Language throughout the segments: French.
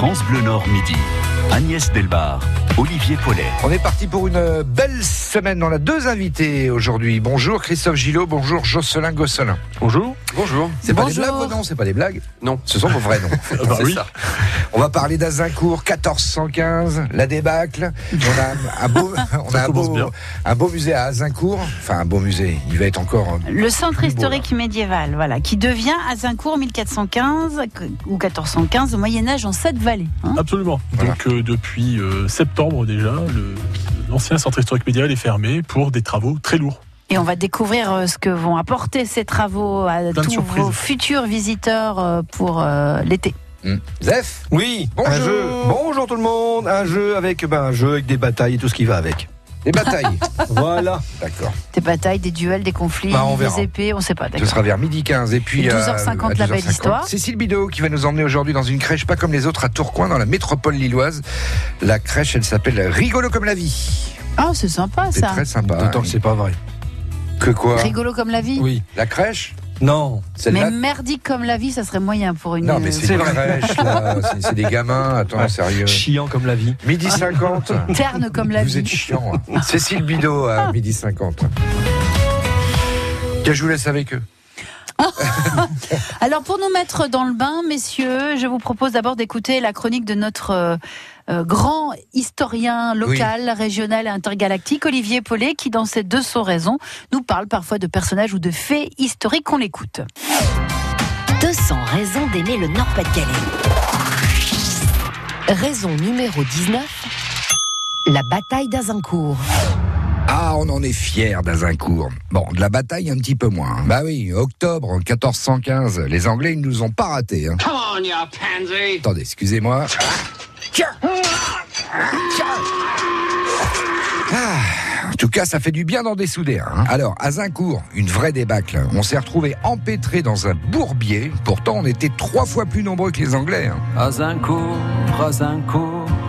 France Bleu Nord Midi. Agnès Delbar, Olivier Paulet. On est parti pour une belle semaine. On a deux invités aujourd'hui. Bonjour Christophe Gillot, bonjour Jocelyn Gosselin. Bonjour. Bonjour. C'est pas des blagues vos noms, c'est pas des blagues Non. Ce sont vos vrais noms. Ah bah C'est oui. ça. On va parler d'Azincourt 1415, la débâcle. On a un beau, on a un commence beau, bien. un beau musée à Azincourt. Enfin, un beau musée. Il va être encore. euh, Le centre Plus beau, historique médiéval, voilà, qui devient Azincourt 1415 ou 1415 au Moyen Âge en sept vallées. hein. Absolument. Voilà. Donc euh, depuis euh, septembre déjà, l'ancien centre historique médiéval est fermé pour des travaux très lourds. Et on va découvrir euh, ce que vont apporter ces travaux à tous vos futurs visiteurs euh, pour euh, l'été. hmm. Zef Oui, Bonjour. un jeu. Bonjour tout le monde. Un jeu avec ben, un jeu avec des batailles et tout ce qui va avec. Des batailles. voilà. D'accord. Des batailles, des duels, des conflits, Bah, on verra. des épées, on sait pas. Ce sera vers midi 15 et puis Et euh, 12h50, à la belle 12h50, histoire. Cécile Bidot qui va nous emmener aujourd'hui dans une crèche pas comme les autres à Tourcoing dans la métropole lilloise. La crèche, elle s'appelle Rigolo comme la vie. Ah, c'est sympa C'est ça. très sympa. D'autant hein. que c'est pas vrai. Que quoi? Rigolo comme la vie? Oui. La crèche? Non. Mais merdique comme la vie, ça serait moyen pour une. Non, mais c'est C'est une vrai. crèche, là. C'est- des gamins. Attends, sérieux. Chiant comme la vie. Midi 50. terne comme la Vous vie. êtes chiant. hein. Cécile Bidot à midi 50. Que je vous laisse avec eux. Alors pour nous mettre dans le bain, messieurs, je vous propose d'abord d'écouter la chronique de notre euh, grand historien local, régional et intergalactique, Olivier Paulet, qui dans ses 200 raisons nous parle parfois de personnages ou de faits historiques. On l'écoute. 200 raisons d'aimer le Nord-Pas-de-Calais. Raison numéro 19. La bataille d'Azincourt. Ah, on en est fiers d'Azincourt. Bon, de la bataille un petit peu moins. hein. Bah oui, octobre 1415, les Anglais, ils nous ont pas ratés. hein. Come on, you pansy! Attendez, excusez-moi. Ah, en tout cas, ça fait du bien d'en dessouder. hein. Alors, à Zincourt, une vraie débâcle. On s'est retrouvé empêtré dans un bourbier. Pourtant, on était trois fois plus nombreux que les Anglais. hein.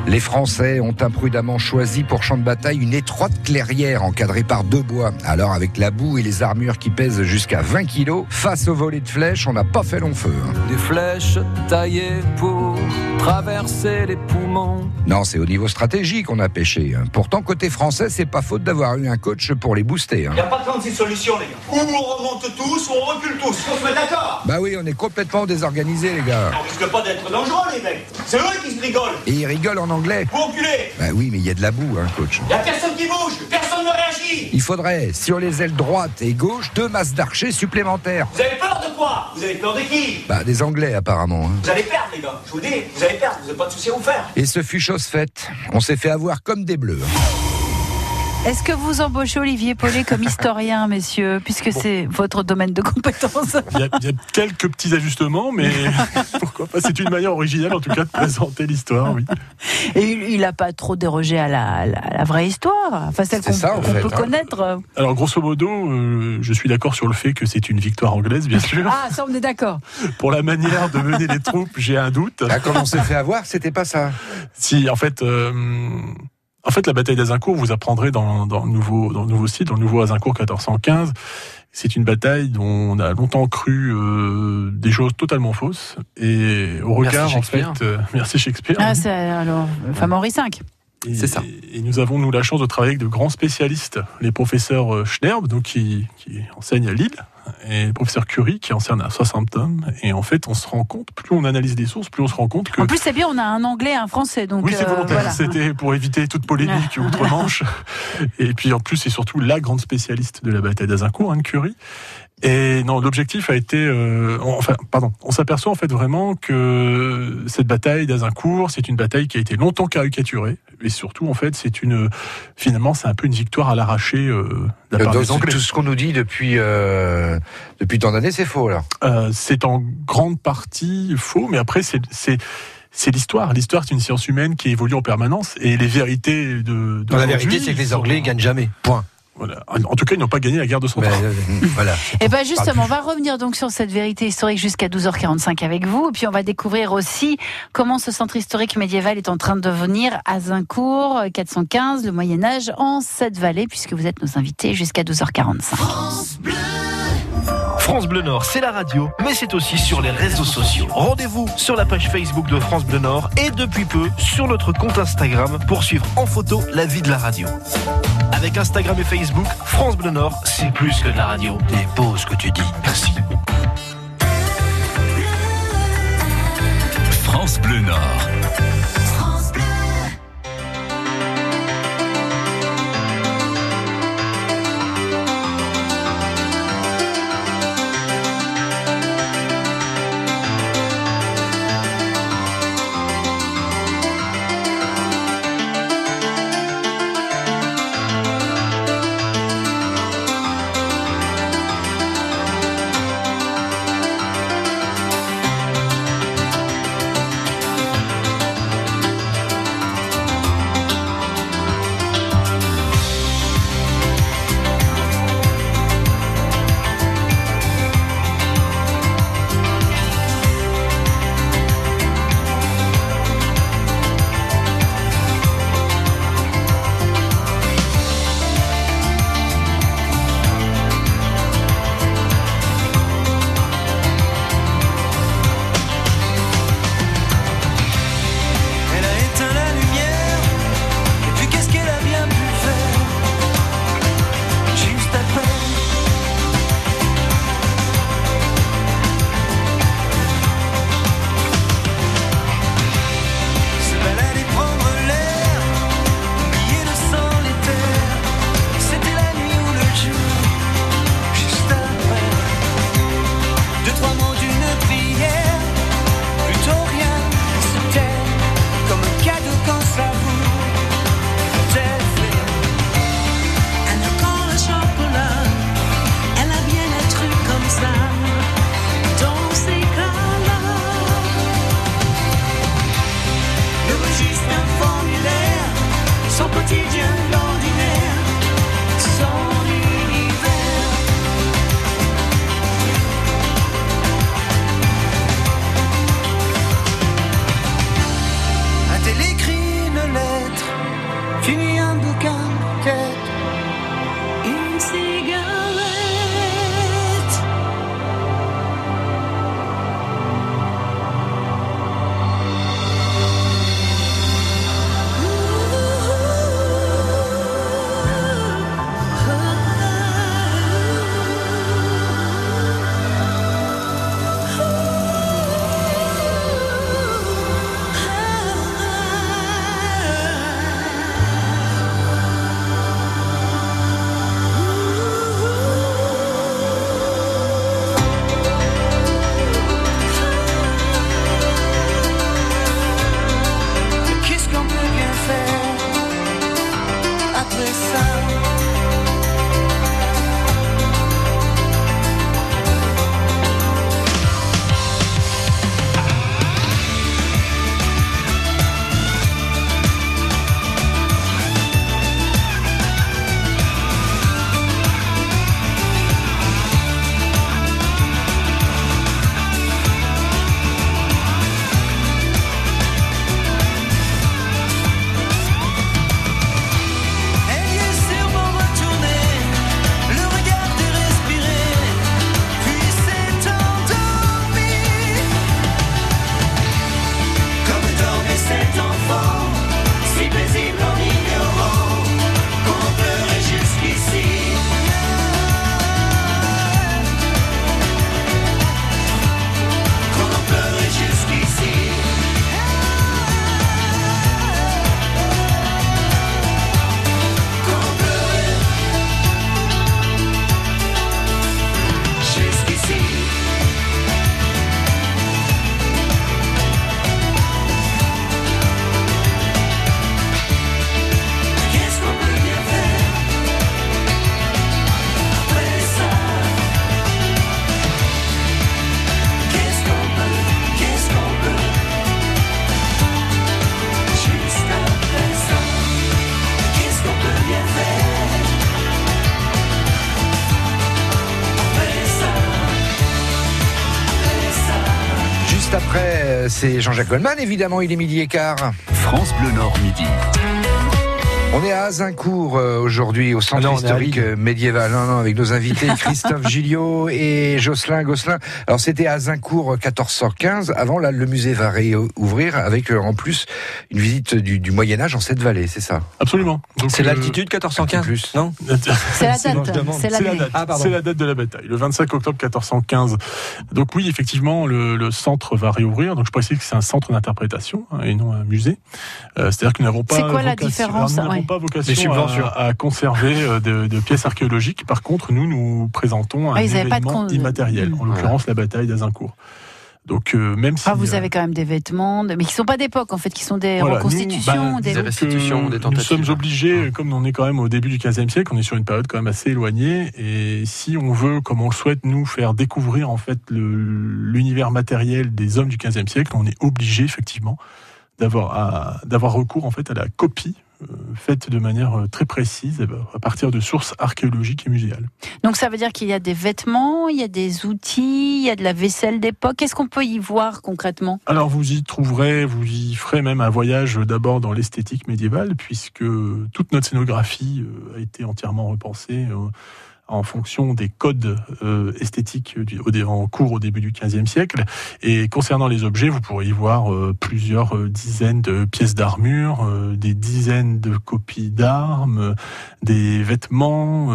Les Français ont imprudemment choisi pour champ de bataille une étroite clairière encadrée par deux bois. Alors, avec la boue et les armures qui pèsent jusqu'à 20 kilos, face aux volets de flèches, on n'a pas fait long feu. hein. Des flèches taillées pour traverser les poumons. Non, c'est au niveau stratégique qu'on a pêché. hein. Pourtant, côté français, c'est pas faute d'avoir eu un coach pour les booster. hein. Il n'y a pas 36 solutions, les gars. Ou on remonte tous, ou on recule tous. On se met d'accord. Bah oui, on est complètement désorganisés, les gars. On risque pas d'être dangereux, les mecs. C'est eux qui se rigolent. Et ils rigolent en anglais. Vous reculez. Bah oui, mais il y a de la boue, hein, coach. Il n'y a personne qui bouge. Personne ne réagit. Il faudrait, sur les ailes droite et gauche, deux masses d'archers supplémentaires. Vous avez peur de quoi? Vous avez peur de qui? Bah, des anglais, apparemment. hein. Vous allez perdre, les gars. Je vous dis, vous allez perdre. Vous n'avez pas de soucis à vous faire. Et ce fut chose faite. On s'est fait avoir comme des bleus. hein. Est-ce que vous embauchez Olivier Paulet comme historien, messieurs, puisque c'est votre domaine de compétence Il y, a, il y a quelques petits ajustements, mais pourquoi pas C'est une manière originale en tout cas de présenter l'histoire, oui. Et il n'a pas trop dérogé à la, à la- à la vraie histoire, enfin celle C'est qu'on ça, en fait, peut hein. connaître. Alors grosso modo, euh, je suis d'accord sur le fait que c'est une victoire anglaise, bien sûr. Ah, ça on est d'accord. Pour la manière de mener les troupes, j'ai un doute. Ah, comme on s'est fait avoir, c'était pas ça. Si, en fait, euh, en fait, la bataille d'Azincourt, vous apprendrez dans, dans le nouveau, dans le nouveau site, dans le nouveau Azincourt 1415. C'est une bataille dont on a longtemps cru euh, des choses totalement fausses. Et au regard, en fait, euh, merci Shakespeare. Ah, c'est alors fameux Henri V. Et- C'est ça. Et nous avons, nous, la chance de travailler avec de grands spécialistes. Les professeurs euh, Schnerb, donc, qui, qui enseignent à Lille, et le professeur Curie, qui enseigne à Southampton. Et en fait, on se rend compte, plus on analyse des sources, plus on se rend compte que En plus, c'est bien, on a un anglais, un français, donc oui, c'est euh, volontaire. voilà. C'était pour éviter toute polémique outre-Manche. Et puis en plus, c'est surtout la grande spécialiste de la bataille d'Azincourt, Anne Curie. Et non, l'objectif a été, euh, enfin, pardon, on s'aperçoit en fait vraiment que cette bataille d'Azincourt, c'est une bataille qui a été longtemps caricaturée, et surtout en fait, c'est une, finalement, c'est un peu une victoire à l'arraché euh, de la part Donc, des Anglais. tout ce qu'on nous dit depuis, euh, depuis tant d'années, c'est faux, là. Euh, c'est en grande partie faux, mais après, c'est, c'est, l'histoire. L'histoire, c'est une science humaine qui évolue en permanence, et les vérités de. Non, la vérité, c'est que les sont- Anglais gagnent jamais. Point. Voilà. En tout cas, ils n'ont pas gagné la guerre de 100 Mais, ans. euh, voilà. Et bien justement, on va revenir donc sur cette vérité historique jusqu'à 12h45 avec vous. Et puis on va découvrir aussi comment ce centre historique médiéval est en train de devenir Azincourt, 415, le Moyen-Âge, en sept vallées, puisque vous êtes nos invités jusqu'à 12h45. France Bleu Nord, c'est la radio, mais c'est aussi sur les réseaux sociaux. Rendez-vous sur la page Facebook de France Bleu Nord et depuis peu sur notre compte Instagram pour suivre en photo la vie de la radio. Avec Instagram et Facebook, France Bleu Nord, c'est plus que de la radio. Beau ce que tu dis. Merci. France Bleu Nord. C'est Jean-Jacques Goldman, évidemment, il est midi et quart. France Bleu Nord midi. On est à Azincourt euh, aujourd'hui, au centre Ah non, historique euh, médiéval, non, non, avec nos invités Christophe Gilliot et Jocelyn Gosselin. Alors c'était à Azincourt euh, 1415. Avant, là, le musée va réouvrir avec euh, en plus une visite du, du Moyen Âge en cette vallée, c'est ça? Absolument. C'est euh, l'altitude 1415 plus. Non? C'est la date, c'est la Ah, la date de la bataille, le 25 octobre 1415. Donc oui, effectivement, le, le centre va réouvrir. Donc je précise que c'est un centre d'interprétation hein, et non un musée. Euh, C'est-à-dire que nous n'avons pas C'est quoi la différence? Pas vocation à, à conserver euh, de, de pièces archéologiques. Par contre, nous nous présentons un Ah, de événement con- immatériel, en l'occurrence la bataille d'Azincourt. Donc euh, même si Ah, vous euh, avez quand même des vêtements, de- mais qui sont pas d'époque en fait, qui sont des Voilà, reconstitutions. nous, bah, des... des restitutions, des tentatives. Nous sommes obligés, comme on est quand même au début du XVe siècle, on est sur une période quand même assez éloignée, et si on veut, comme on le souhaite, nous faire découvrir en fait l'univers matériel des hommes du XVe siècle, on est obligé effectivement d'avoir d'avoir recours en fait à la copie euh, faite de manière euh, très précise eh ben, à partir de sources archéologiques et muséales. Donc ça veut dire qu'il y a des vêtements, il y a des outils, il y a de la vaisselle d'époque. Qu'est-ce qu'on peut y voir concrètement? Alors vous y trouverez, vous y ferez même un voyage euh, d'abord dans l'esthétique médiévale, puisque toute notre scénographie a été entièrement repensée en fonction des codes euh, esthétiques du- en cours au début du XVe siècle. Et concernant les objets, vous pourrez y voir euh, plusieurs euh, dizaines de pièces d'armure, des dizaines de copies d'armes, des vêtements.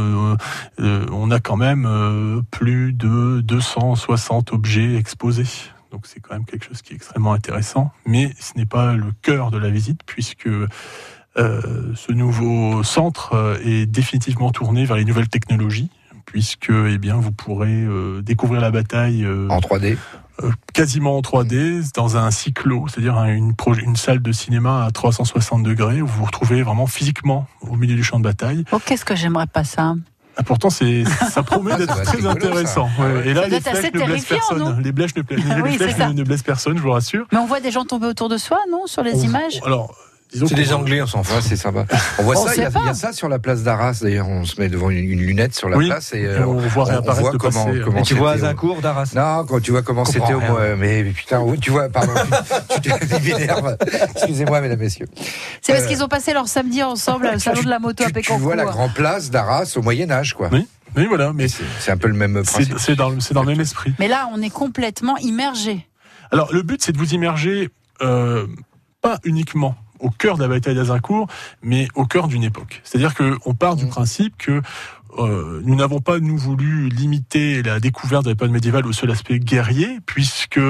on a quand même plus de 260 objets exposés. Donc c'est quand même quelque chose qui est extrêmement intéressant, mais ce n'est pas le cœur de la visite puisque ce nouveau centre euh, est définitivement tourné vers les nouvelles technologies puisque eh bien vous pourrez euh, découvrir la bataille euh, En 3D euh, quasiment en 3D dans un cyclo, c'est-à-dire un- une, salle de cinéma à 360 degrés où vous vous retrouvez vraiment physiquement au milieu du champ de bataille. Oh, qu'est-ce que j'aimerais pas ça? Ah, pourtant, c'est, ça promet Ah, d'être très rigolo, intéressant. Ouais. Et là, Ça les flèches ne blessent personne. Les flèches, ne, oui, blessent personne, je vous rassure. Mais on voit des gens tomber autour de soi, non Sur les On- images? Alors, C'est des Anglais, on s'en Ouais, fout. c'est sympa. On voit On ça, il y, a- sait pas. il y a ça sur la place d'Arras. D'ailleurs, on se met devant une, une lunette sur la Oui, place et et euh, on voit réapparaître le comment, comment Et tu vois au- Azincourt d'Arras? Non, quand tu vois comment c'était au mois. Mais putain, oui, tu vois, pardon, tu, tu, tu m'énerves. Excusez-moi, mesdames, messieurs. C'est parce Euh, qu'ils ont passé leur samedi ensemble au salon de la moto à Tu, tu Pécancourt. vois la grande place d'Arras au Moyen-Âge, quoi. Oui, oui, voilà, mais c'est un peu le même c'est, principe. c'est dans, le- c'est dans le même esprit. Mais là, on est complètement immergé. Alors, le but, c'est de vous immerger, euh, pas uniquement au cœur de la bataille d'Azincourt, mais au cœur d'une époque. C'est-à-dire qu'on part du Mm. principe que euh, nous n'avons pas, nous, voulu limiter la découverte de l'époque médiévale au seul aspect guerrier, puisque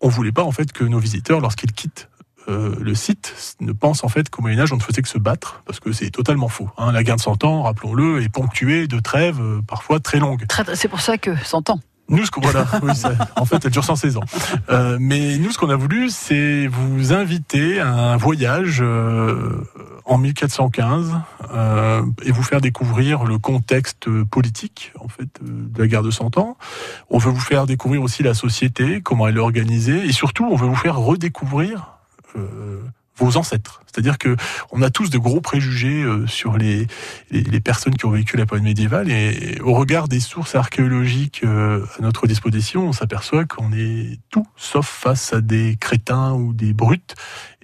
on voulait pas, en fait, que nos visiteurs, lorsqu'ils quittent euh, le site, ne pensent en fait qu'au Moyen-Âge, on ne faisait que se battre, parce que c'est totalement faux. hein. La guerre de Cent Ans, rappelons-le, est ponctuée de trêves euh, parfois très longues. C'est pour ça que 100 ans. Nous, ce qu'on voilà, en fait, elle dure 116 ans. Euh, mais nous, ce qu'on a voulu, c'est vous inviter à un voyage euh, en 1415 euh, et vous faire découvrir le contexte politique, en fait, euh, de la guerre de 100 ans. On veut vous faire découvrir aussi la société, comment elle est organisée, et surtout, on veut vous faire redécouvrir euh, vos ancêtres. C'est-à-dire que on a tous de gros préjugés euh, sur les, les, les personnes qui ont vécu la période médiévale et au regard des sources archéologiques euh, à notre disposition, on s'aperçoit qu'on est tout sauf face à des crétins ou des brutes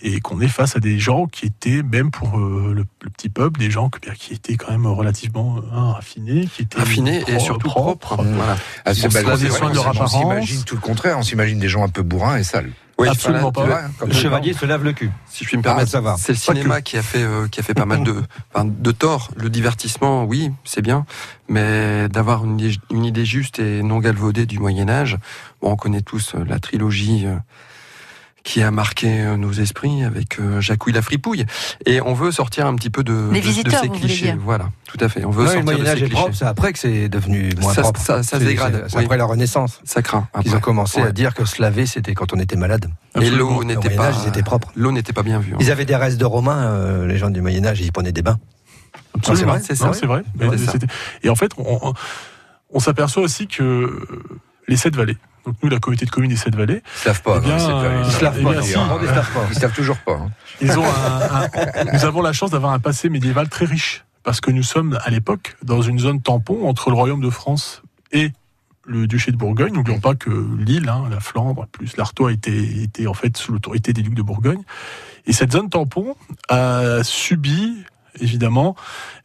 et qu'on est face à des gens qui étaient, même pour euh, le, le petit peuple, des gens que- bien, qui étaient quand même relativement hein, raffinés, qui étaient Raffinés et surtout propres. Voilà. Ah, c'est On. On s'imagine tout le contraire. On s'imagine des gens un peu bourrins et sales. Oui, Absolument pas. Le chevalier se lave le cul. Si je puis me Ah, permettre, ça va. c'est le cinéma qui a fait euh, qui a fait pas mal de enfin, de tort. Le divertissement, oui, c'est bien, mais d'avoir une, idée- une idée juste et non galvaudée du Moyen Âge. Bon, on connaît tous euh, la trilogie. euh, qui a marqué euh, nos esprits avec euh, Jacouille la fripouille. Et on veut sortir un petit peu de, Les de- de visiteurs, ces clichés. dire. Voilà, tout à fait. On veut Ouais, sortir de Moyen-Âge ces est propre, clichés. c'est après que c'est devenu moins Ça- propre. ça- ça se dégrade, C'est oui. après la Renaissance. Ça craint. Ils ont commencé Ouais. à dire que se laver, c'était quand on était malade. Et l'eau Au n'était pas. Ils étaient propres. L'eau n'était pas bien vue. hein. Ils avaient des restes de Romains, euh, les gens du Moyen-Âge, ils prenaient des bains. Absolument. vrai, c'est ça. Non, c'est vrai. C'était- Et en fait, on, s'aperçoit aussi que les sept vallées, donc nous, la communauté de communes des sept vallées, Ils se lavent pas. Eh bien, non, euh, ils se lavent eh pas. bien, si. Ils pas. Ils se lavent toujours pas. hein. ils ont un- un- nous avons la chance d'avoir un passé médiéval très riche, parce que nous sommes à l'époque dans une zone tampon entre le royaume de France et le duché de Bourgogne. N'oublions pas que l'île, hein, la Flandre, plus l'Artois était, était en fait sous l'autorité des ducs de Bourgogne. Et cette zone tampon a subi évidemment,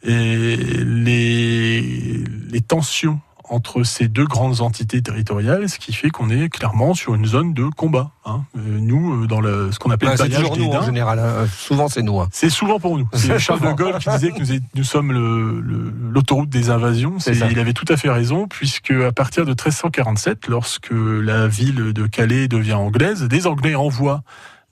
et les, les tensions entre ces deux grandes entités territoriales, ce qui fait qu'on est clairement sur une zone de combat. hein. Euh, nous, euh, dans le, ce qu'on appelle le c'est bailliage des nous en général. hein. Souvent c'est nous. hein. c'est souvent pour nous. C'est Charles de Gaulle qui disait que nous, est- nous sommes l'autoroute des invasions. Il avait tout à fait raison, puisque à partir de 1347, lorsque la ville de Calais devient anglaise, des Anglais envoient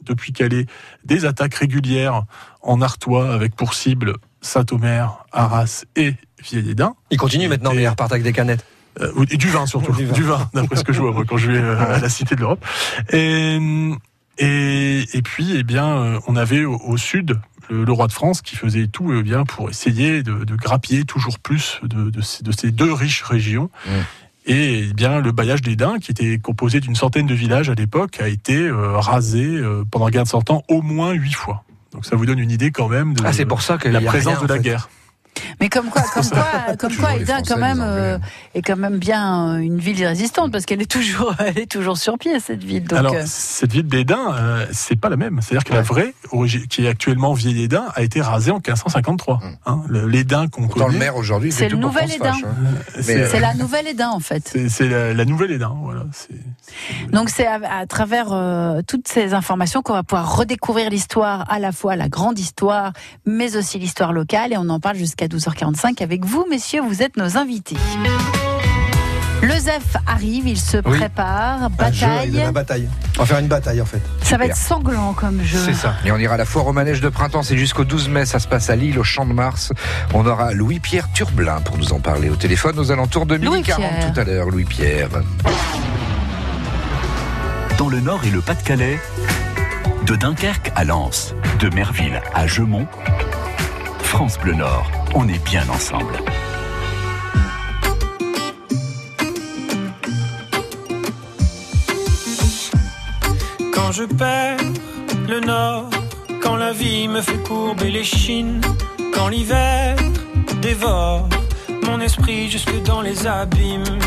depuis Calais des attaques régulières en Artois avec pour cible Saint-Omer, Arras et Vieil-Édin. Ils continuent maintenant, mais ils repartent avec des canettes. Euh, et du vin surtout, Du vin. vin, d'après ce que je vois moi, quand je vais euh, à la Cité de l'Europe. Et, et, et puis, eh bien, euh, on avait au, au sud le, le roi de France qui faisait tout eh bien pour essayer de, de grappiller toujours plus de, de, ces, de ces deux riches régions. Et eh bien, le bailliage des Daims, qui était composé d'une centaine de villages à l'époque, a été euh, rasé euh, pendant la guerre de Cent Ans au moins huit fois. Donc ça vous donne une idée quand même de Ah, pour ça la présence rien, de la fait. guerre. Mais comme quoi, comme quoi, comme quoi, Edin quand même euh, est quand même bien euh, une ville résistante parce qu'elle est toujours, elle est toujours sur pied cette ville. Donc, Alors, euh, cette ville d'Édin, euh, c'est pas la même. C'est-à-dire que la vraie, qui est actuellement vieille Édin, a été rasée en 1553. Hein, le- L'Édin qu'on Pourtant, le connaît, maire aujourd'hui, C'est le nouvel Édin. hein. c'est euh, la nouvelle Edin en fait. c'est- la, la nouvelle Édin. Voilà. Donc c'est à, à travers euh, toutes ces informations qu'on va pouvoir redécouvrir l'histoire, à la fois la grande histoire, mais aussi l'histoire locale. Et on en parle jusqu'à 12h45 avec vous, messieurs. Vous êtes nos invités. Le ZEF arrive, il se Oui. prépare, jeu bataille. bataille. On va faire une bataille en fait. Ça va être sanglant comme jeu. C'est ça. Et on ira à la foire au manège de printemps, c'est jusqu'au 12 mai, ça se passe à Lille, au Champ de Mars. On aura Louis-Pierre Turblin pour nous en parler au téléphone aux alentours de midi 40 Louis-Pierre. tout à l'heure, Louis-Pierre. Dans le Nord et le Pas-de-Calais, de Dunkerque à Lens, de Merville à Gemont, France Bleu Nord, on est bien ensemble. Quand je perds le nord, quand la vie me fait courber les chines, quand l'hiver dévore mon esprit jusque dans les abîmes,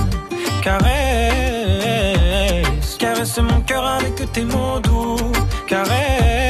caresse, caresse mon cœur avec tes mots doux, caresse,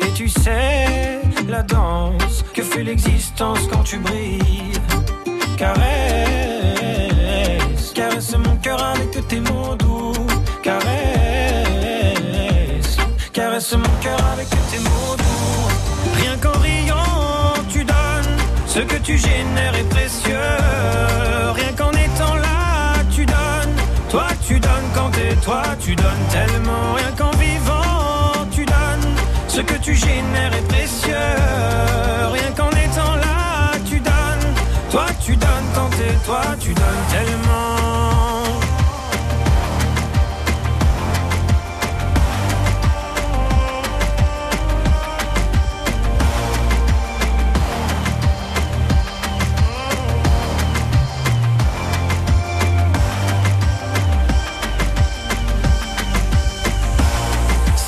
Tu sais la danse que fait l'existence quand tu brilles. Caresse, caresse mon cœur avec tes mots doux. Caresse, caresse mon cœur avec tes mots doux. Rien qu'en riant, tu donnes. Ce que tu génères est précieux. Rien qu'en étant là, tu donnes. Toi, tu donnes quand t'es toi, tu donnes tellement. Tu génères est précieux. Rien qu'en étant là, tu donnes. Toi, tu donnes quand t'es toi, tu donnes tellement.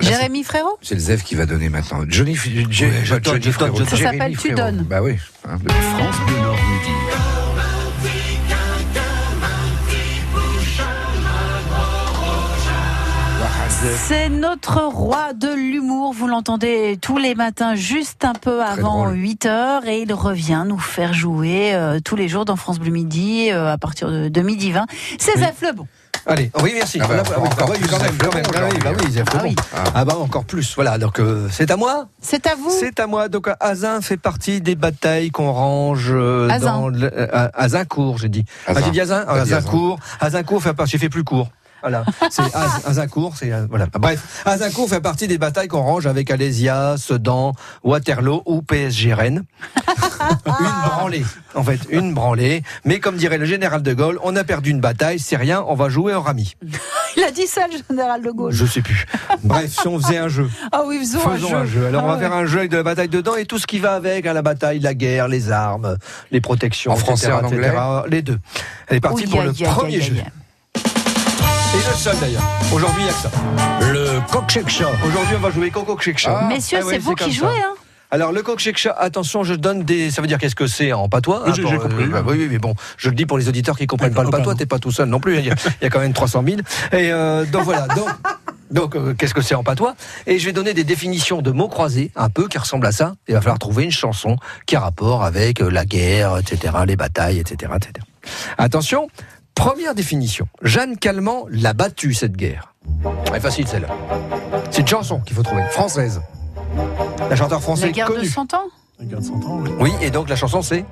Jérémy Frérot C'est le Zef qui va donner maintenant. Johnny, Johnny, Frérot. Ça s'appelle Tu donnes. Bah oui. Hein. C'est notre roi de l'humour, vous l'entendez tous les matins juste un peu avant 8h et il revient nous faire jouer euh, tous les jours dans France Bleu Midi euh, à partir de, midi 20. C'est. Zef Lebon. Allez, oui, merci. Ah bah, Ah oui, encore oui, plus quand même, Zef quand même. Lebon Ah bah oui, Ah oui. Ah bah encore plus. Voilà, donc euh, c'est à moi C'est à vous. C'est à moi. Donc Azin fait partie des batailles qu'on range euh, Azin. dans le, euh, Azincourt, j'ai dit. Azin. Ah, j'ai dit Azin Azincourt. Azincourt fait partie, j'ai fait plus court. Voilà, c'est Az- Azincourt, c'est euh, voilà. Bref, Azincourt fait partie des batailles qu'on range avec Alésia, Sedan, Waterloo ou PSG Rennes. une branlée, en fait, une branlée. Mais comme dirait le général de Gaulle, on a perdu une bataille, c'est rien, on va jouer au rami. Il a dit ça, le général de Gaulle. Je sais plus. Bref, si on faisait un jeu. Ah oui, faisons, Faisons un jeu. Alors, on Ah va ouais. faire un jeu avec de la bataille dedans et tout ce qui va avec à la bataille, la guerre, les armes, les protections. En français, etc., en anglais etc., Les deux. Elle est partie Oui, pour le premier jeu. Et le seul d'ailleurs. Aujourd'hui, il n'y a que ça. Le coq-shake Aujourd'hui, on va jouer coq-shake Ah. Messieurs, Ah ouais, c'est vous qui jouez, ça. hein Alors, le coq-shake attention, je donne des. Ça veut dire qu'est-ce que c'est en patois Oui, j'ai- pour, compris. bah oui, oui, mais bon, je le dis pour les auditeurs qui comprennent pas le patois, t'es pas tout seul non plus. Il y a, il y a quand même 300 000. Et euh, donc voilà. Donc, donc euh, qu'est-ce que c'est en patois? Et je vais donner des définitions de mots croisés, un peu qui ressemblent à ça. Il va falloir trouver une chanson qui a rapport avec euh, la guerre, etc., les batailles, etc., etc. Attention. Première définition. Jeanne Calment l'a battue cette guerre. Elle est facile celle-là. C'est une chanson qu'il faut trouver, française. La chanteur français La guerre de connu. 100 ans Regarde 100 ans, oui. Oui, et donc la chanson c'est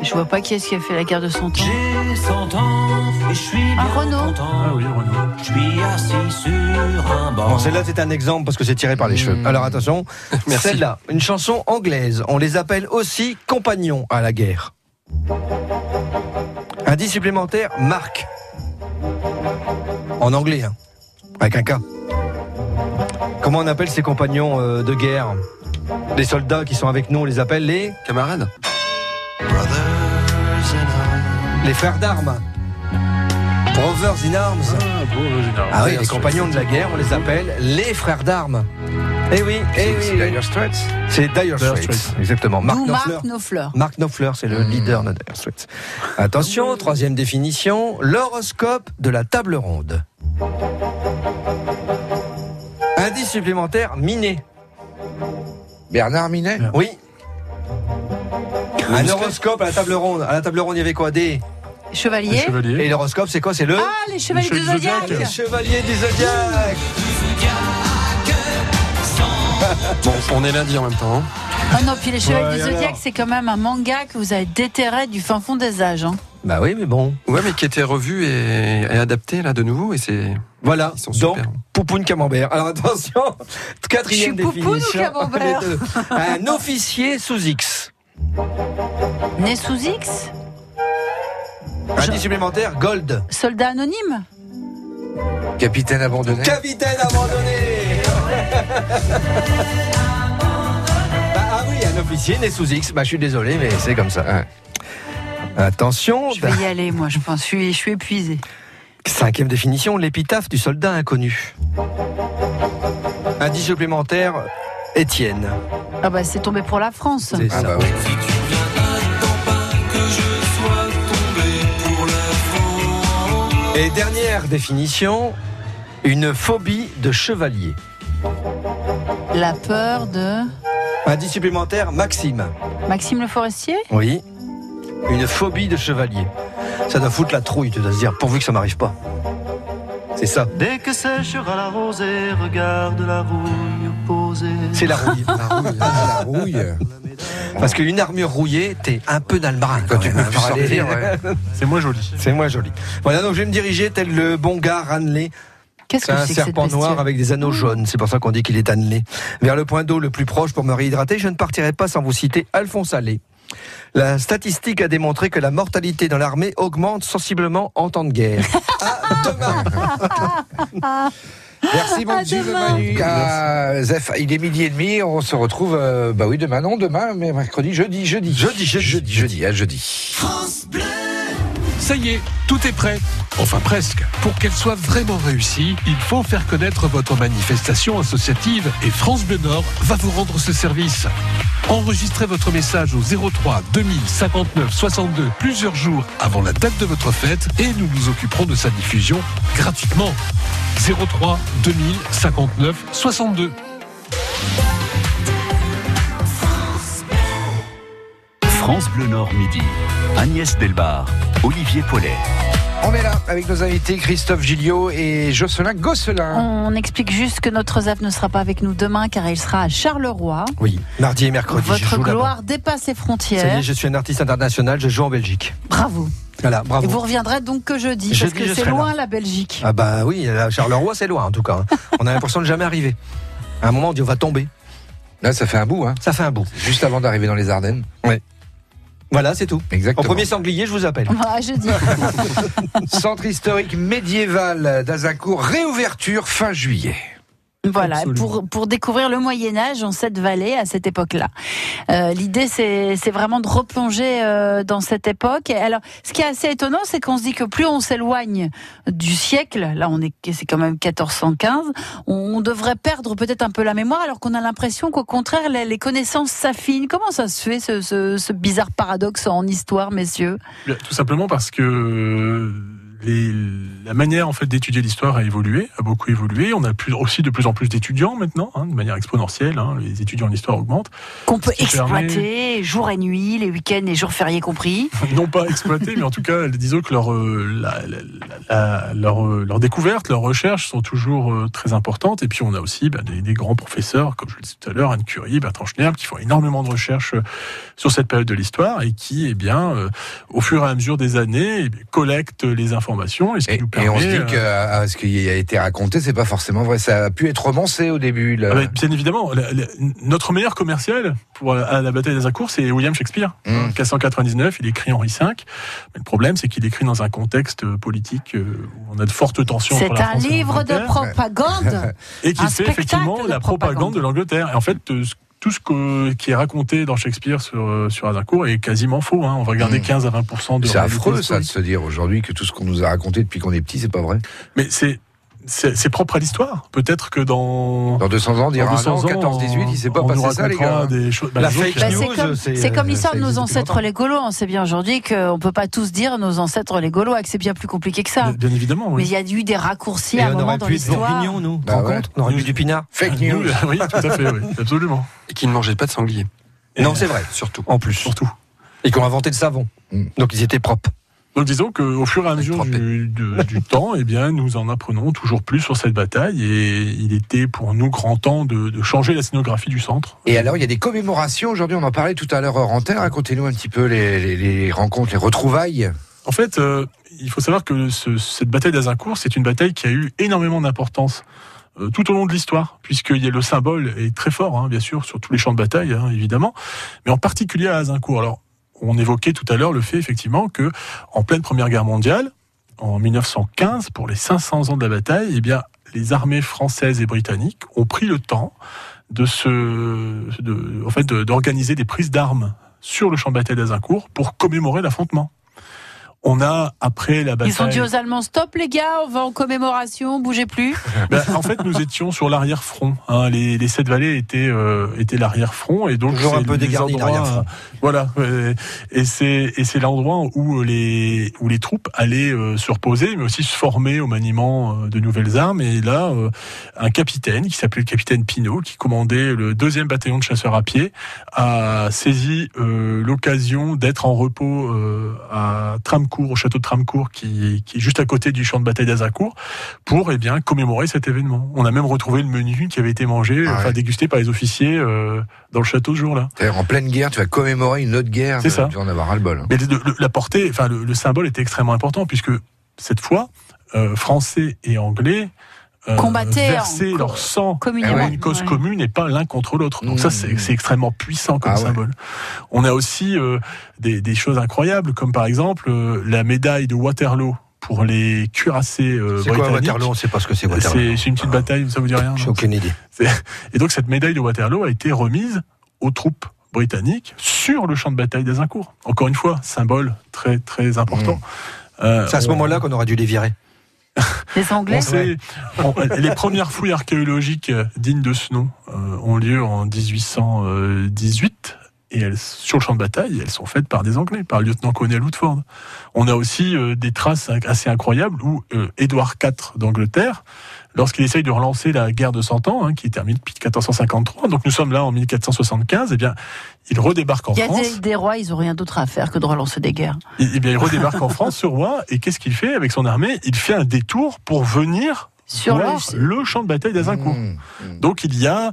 Je vois pas qui est-ce qui a fait la guerre de 100 ans. J'ai 100 ans et je suis bien Un Renault. content. Ah oui, Renaud. Je suis assis sur un banc. Bon, celle-là c'est un exemple parce que c'est tiré par les cheveux. Alors attention, Merci. celle-là, une chanson anglaise. On les appelle aussi compagnons à la guerre. Indice supplémentaire, Marc. En anglais, hein, avec un K. Comment on appelle ces compagnons euh, de guerre? Les soldats qui sont avec nous, on les appelle les Camarades les frères d'armes. Brothers in Arms. Ah. Ah oui, les compagnons de la guerre, on les appelle les frères d'armes. Eh oui, eh C'est oui. Dire Straits. C'est Dire Straits. Exactement. Mark Knopfler. Mark Knopfler, c'est le leader de Dire Straits. Attention, troisième définition, l'horoscope de la table ronde. Indice supplémentaire, miné. Bernard Minet. Oui. Un horoscope à la table ronde. À la table ronde, il y avait quoi? Des. Les Chevalier. chevaliers. Et l'horoscope, c'est quoi C'est le. Ah, les chevaliers Les du chevaliers du Zodiac. Zodiac. Les chevaliers du Zodiac. Bon, on est lundi en même temps. hein. Ah non, puis les chevaliers Ouais, du alors c'est quand même un manga que vous avez déterré du fin fond des âges. hein. Bah oui, mais bon. Ouais, mais qui était revu et, et adapté là de nouveau et c'est Voilà. ils sont Donc, super. Poupoune Camembert. Alors attention, quatrième Je suis Poupoune ou Camembert. Un officier sous X. Né sous X? Indice supplémentaire, Gold. Soldat anonyme Capitaine abandonné. Capitaine abandonné Bah, Ah oui, un officier né sous X. Bah, je suis désolé, mais c'est comme ça. hein. Attention, Je vais y aller, moi, je pense. Je suis, je suis épuisée. cinquième définition, l'épitaphe du soldat inconnu. Indice supplémentaire, Étienne. Ah bah, c'est tombé pour la France. C'est Ah ça. bah oui. Et dernière définition, une phobie de chevalier. La peur de Indice supplémentaire, Maxime. Maxime Le Forestier Oui. Une phobie de chevalier. Ça doit foutre la trouille, tu dois se dire, pourvu que ça m'arrive pas. C'est ça. Dès que séchera la rosée, regarde la rouille posée. C'est la rouille. La rouille. La rouille. Parce qu'une armure rouillée, t'es un peu dans le bras. Quand quand tu même, peux plus pour aller- sortir, ouais. C'est moins joli. C'est moins joli. Voilà, donc je vais me diriger tel le bon gars Raneley. Qu'est-ce C'est que un c'est que cette serpent noir avec des anneaux jaunes. C'est pour ça qu'on dit qu'il est annelé. Vers le point d'eau le plus proche pour me réhydrater, je ne partirai pas sans vous citer Alphonse Allais. La statistique a démontré que la mortalité dans l'armée augmente sensiblement en temps de guerre. À demain. Merci mon petit. Manu. Ah, Zef, il est midi et demi. On se retrouve, euh, bah oui, demain, non, demain, mais mercredi, jeudi, jeudi. Jeudi, jeudi. Jeudi, jeudi, à jeudi. France Bleu Ça y est, tout est prêt. Enfin presque. Pour qu'elle soit vraiment réussie, il faut faire connaître votre manifestation associative et France Bleu Nord va vous rendre ce service. Enregistrez votre message au 03 2059 62 plusieurs jours avant la date de votre fête et nous nous occuperons de sa diffusion gratuitement. 03 2059 62. France Bleu Nord midi. Agnès Delbar, Olivier Paulet. On est là avec nos invités Christophe Gilliot et Jocelyn Gosselin. On explique juste que notre ZAF ne sera pas avec nous demain car il sera à Charleroi. Oui, mardi et mercredi. je Votre gloire dépasse les Ça y frontières. est, je suis un artiste international, je joue en Belgique. Bravo. Voilà, bravo. Et vous reviendrez donc que jeudi, Jeudi, parce je que c'est loin là. la Belgique. Ah bah oui, Charleroi, c'est loin en tout cas. hein. On a l'impression de jamais arriver. À un moment, on dit on va tomber. Là, ça fait un bout, hein. Ça fait un bout. Juste avant d'arriver dans les Ardennes. Voilà, c'est tout. Exactement. En premier sanglier, je vous appelle. Ah, jeudi. Centre historique médiéval d'Azincourt, réouverture fin juillet. Voilà, Absolument. pour, pour découvrir le Moyen Âge en cette vallée à cette époque-là. Euh, L'idée, c'est c'est vraiment de replonger euh, dans cette époque. Et alors, ce qui est assez étonnant, c'est qu'on se dit que plus on s'éloigne du siècle, là, on est, c'est quand même 1415, on, on devrait perdre peut-être un peu la mémoire, alors qu'on a l'impression qu'au contraire, les, les connaissances s'affinent. Comment ça se fait, ce, ce, ce bizarre paradoxe en histoire, messieurs? Tout simplement parce que euh, les- la manière en fait d'étudier l'histoire a évolué, a beaucoup évolué. On a plus, aussi de plus en plus d'étudiants maintenant, hein, de manière exponentielle. hein. les étudiants en histoire augmentent. Qu'on peut permet- exploiter jour et nuit, les week-ends et jours fériés compris. non pas exploités, mais en tout cas, disons que leur, euh, la, la- la- leur, euh, leur découverte, leurs recherches sont toujours euh, très importantes. Et puis, on a aussi bah, des, des grands professeurs, comme je le disais tout à l'heure, Anne Curie, Bertrand Schnerb, qui font énormément de recherches euh, sur cette période de l'histoire et qui, eh bien, euh, au fur et à mesure des années, eh bien, collectent les informations. Et, ce qui Et, nous et on se dit euh, que ah, ce qui a été raconté, c'est pas forcément vrai. Ça a pu être romancé au début. là. Ah bah, bien évidemment, la- la- notre meilleur commercial pour euh, à la bataille d'Azincourt, c'est William Shakespeare. Mm. En 1499, il écrit Henri V. Mais le problème, c'est qu'il écrit dans un contexte euh, politique euh, où on a de fortes tensions. C'est un livre de propagande. et qui fait effectivement la propagande propagande. de l'Angleterre. Et en fait, euh, ce- tout ce que- qui est raconté dans Shakespeare sur, euh, sur Azincourt est quasiment faux. hein. On va garder Mm. 15 à 20 de C'est affreux, ça, de se dire aujourd'hui que tout ce qu'on nous a raconté depuis qu'on est petit, c'est pas vrai. Mais c'est c'est c'est propre à l'histoire. Peut-être que dans Dans 200 ans, on dira dans 200 non, 14, 18, il s'est pas on nous passé ça, les racontera gars. Des choses, bah, La fake Bah, news, c'est comme, c'est, c'est comme euh, l'histoire ça de nos ancêtres les Gaulois. On sait bien aujourd'hui qu'on peut pas tous dire nos ancêtres les Gaulois, et que c'est bien plus compliqué que ça. Bien, bien évidemment, Mais oui. il y a eu des raccourcis Et à un on moment aurait dans pu être l'histoire. bourguignons, nous. Bah ouais. compte On aurait bu du pinard. Fake news. oui, tout à fait, oui, absolument. Et qui ne mangeaient pas de sanglier, Non, c'est vrai. surtout. En plus. Surtout. Et qui ont inventé le savon. Mm. Donc ils étaient propres. Donc disons qu'au fur et à mesure du, temps, eh bien, nous en apprenons toujours plus sur cette bataille et il était pour nous grand temps de, de changer la scénographie du centre. Et alors, il y a des commémorations aujourd'hui. On en parlait tout à l'heure hors antenne. Racontez-nous un petit peu les, les- les rencontres, les retrouvailles. En fait, euh, il faut savoir que ce- cette bataille d'Azincourt, c'est une bataille qui a eu énormément d'importance euh, tout au long de l'histoire, puisqu'il y a le symbole est très fort, hein, bien sûr, sur tous les champs de bataille, hein, évidemment, mais en particulier à Azincourt. Alors, on évoquait tout à l'heure le fait, effectivement, que en pleine Première Guerre mondiale, en 1915, pour les 500 ans de la bataille, eh bien, les armées françaises et britanniques ont pris le temps de se, en fait, d'organiser des prises d'armes sur le champ de bataille d'Azincourt pour commémorer l'affrontement. On a, après la bataille... Ils ont dit aux Allemands stop les gars, on va en commémoration, bougez plus. Ben, en fait, nous étions sur l'arrière-front. hein. Les, les sept vallées étaient, euh, étaient l'arrière-front. Et donc, Toujours un peu dégarni, l'arrière-front. Voilà. Et c'est, et c'est l'endroit où les, où les troupes allaient euh, se reposer, mais aussi se former au maniement euh, de nouvelles armes. Et là, euh, un capitaine qui s'appelait le capitaine Pinault, qui commandait le deuxième bataillon de chasseurs à pied, a saisi euh, l'occasion d'être en repos euh, à Tramcourt, au château de Tramcourt, qui, qui est juste à côté du champ de bataille d'Azincourt, pour eh bien commémorer cet événement. On a même retrouvé le menu qui avait été mangé, Ah enfin dégusté par les officiers euh, dans le château ce jour-là. En pleine guerre, tu vas commémorer une autre guerre. C'est ça. Tu vas en avoir. Mais le- le- la portée, enfin le, le symbole était extrêmement important puisque cette fois, euh, Français et Anglais euh, Combattaient versaient en- leur sang pour une cause ouais. commune et pas l'un contre l'autre. Donc Mmh. ça, c'est c'est extrêmement puissant comme Ah ouais. symbole. On a aussi euh, des, des choses incroyables, comme par exemple euh, la médaille de Waterloo pour les cuirassés euh, C'est quoi. Waterloo? On sait pas ce que c'est Waterloo. C'est une petite bataille, ça vous dit rien J'ai aucune idée. Et donc cette médaille de Waterloo a été remise aux troupes britanniques sur le champ de bataille d'Azincourt. Encore une fois, symbole très très important. Euh, C'est à ce on- moment-là qu'on aurait dû les virer. Les Anglais on sait- on- les premières fouilles archéologiques euh, dignes de ce nom euh, ont lieu en 1818 et elles, sur le champ de bataille, elles sont faites par des Anglais, par le lieutenant colonel Woodford. On a aussi euh, des traces assez incroyables où euh, Édouard IV d'Angleterre, lorsqu'il essaye de relancer la guerre de Cent Ans, hein, qui termine depuis 1453, donc nous sommes là en 1475, eh bien, il redébarque en Il y a France. des, des rois, ils ont rien d'autre à faire que de relancer des guerres. Il, eh bien, il redébarque en France, ce roi, et qu'est-ce qu'il fait avec son armée? Il fait un détour pour venir Sur voir le- le... champ de bataille d'Azincourt. Mmh. Donc il y a,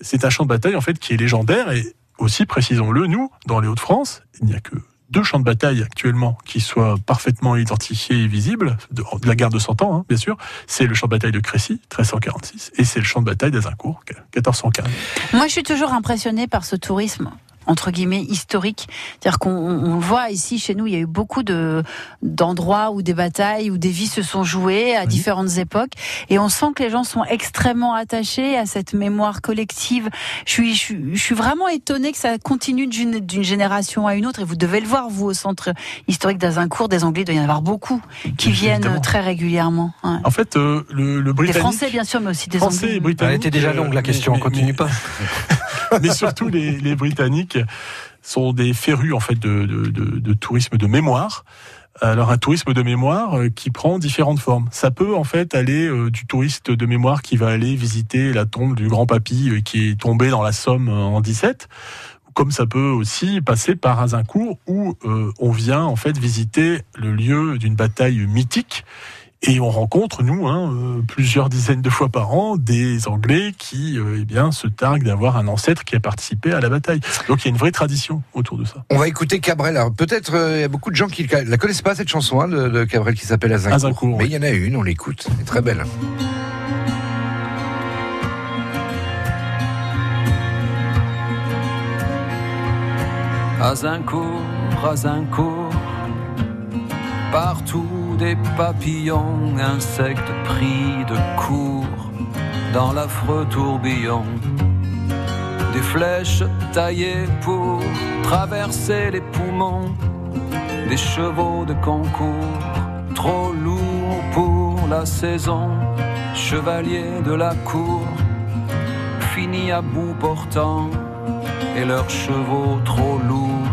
c'est un champ de bataille en fait qui est légendaire et aussi précisons-le, nous dans les Hauts-de-France, il n'y a que deux champs de bataille actuellement qui soient parfaitement identifiés et visibles de, la guerre de Cent Ans, hein, bien sûr. C'est le champ de bataille de Crécy, 1346, et c'est le champ de bataille d'Azincourt, 1415. Moi, je suis toujours impressionnée par ce tourisme entre guillemets historique, c'est-à-dire qu'on on voit ici chez nous, il y a eu beaucoup de d'endroits où des batailles, où des vies se sont jouées à différentes époques, et on sent que les gens sont extrêmement attachés à cette mémoire collective. Je suis, je suis, je suis vraiment étonnée que ça continue d'une d'une génération à une autre, et vous devez le voir vous au centre historique d'Azincourt, des Anglais, il doit y en avoir beaucoup qui viennent Évidemment. très régulièrement. ouais. En fait, euh, le, le Des Britannique... Français bien sûr, mais aussi des Français Anglais. et Britanniques. Elle était déjà euh, longue la mais- question, on mais- continue mais- pas. mais surtout les, les Britanniques sont des férus en fait de, de, de- de tourisme de mémoire. Alors un tourisme de mémoire euh, qui prend différentes formes. Ça peut en fait aller euh, du touriste de mémoire qui va aller visiter la tombe du grand papy euh, qui est tombé dans la Somme en 17 comme ça peut aussi passer par Azincourt où on vient en fait visiter le lieu d'une bataille mythique et on rencontre, nous, hein, euh, plusieurs dizaines de fois par an, des Anglais qui euh, eh bien, se targuent d'avoir un ancêtre qui a participé à la bataille. Donc il y a une vraie tradition autour de ça. On va écouter Cabrel. Alors peut-être euh, il y a beaucoup de gens qui la connaissent pas cette chanson hein, de, de Cabrel qui s'appelle Azincourt. Azincourt, Mais oui. il y en a une, on l'écoute. Elle est très belle. Azincourt, Azincourt, partout des papillons, insectes pris de court dans l'affreux tourbillon. Des flèches taillées pour traverser les poumons, des chevaux de concours, trop lourds pour la saison, chevaliers de la cour, finis à bout portant et leurs chevaux trop lourds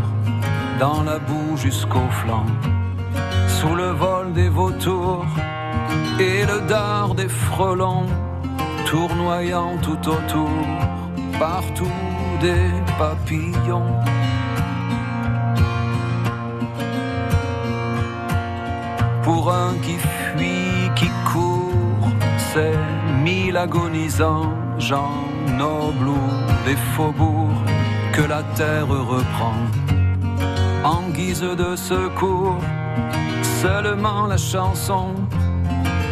dans la boue jusqu'au flanc, sous le vol des vautours et le dard des frelons, tournoyant tout autour, partout des papillons. Pour un qui fuit, qui court, c'est mille agonisants, gens nobles ou des faubourgs, que la terre reprend en guise de secours. Seulement la chanson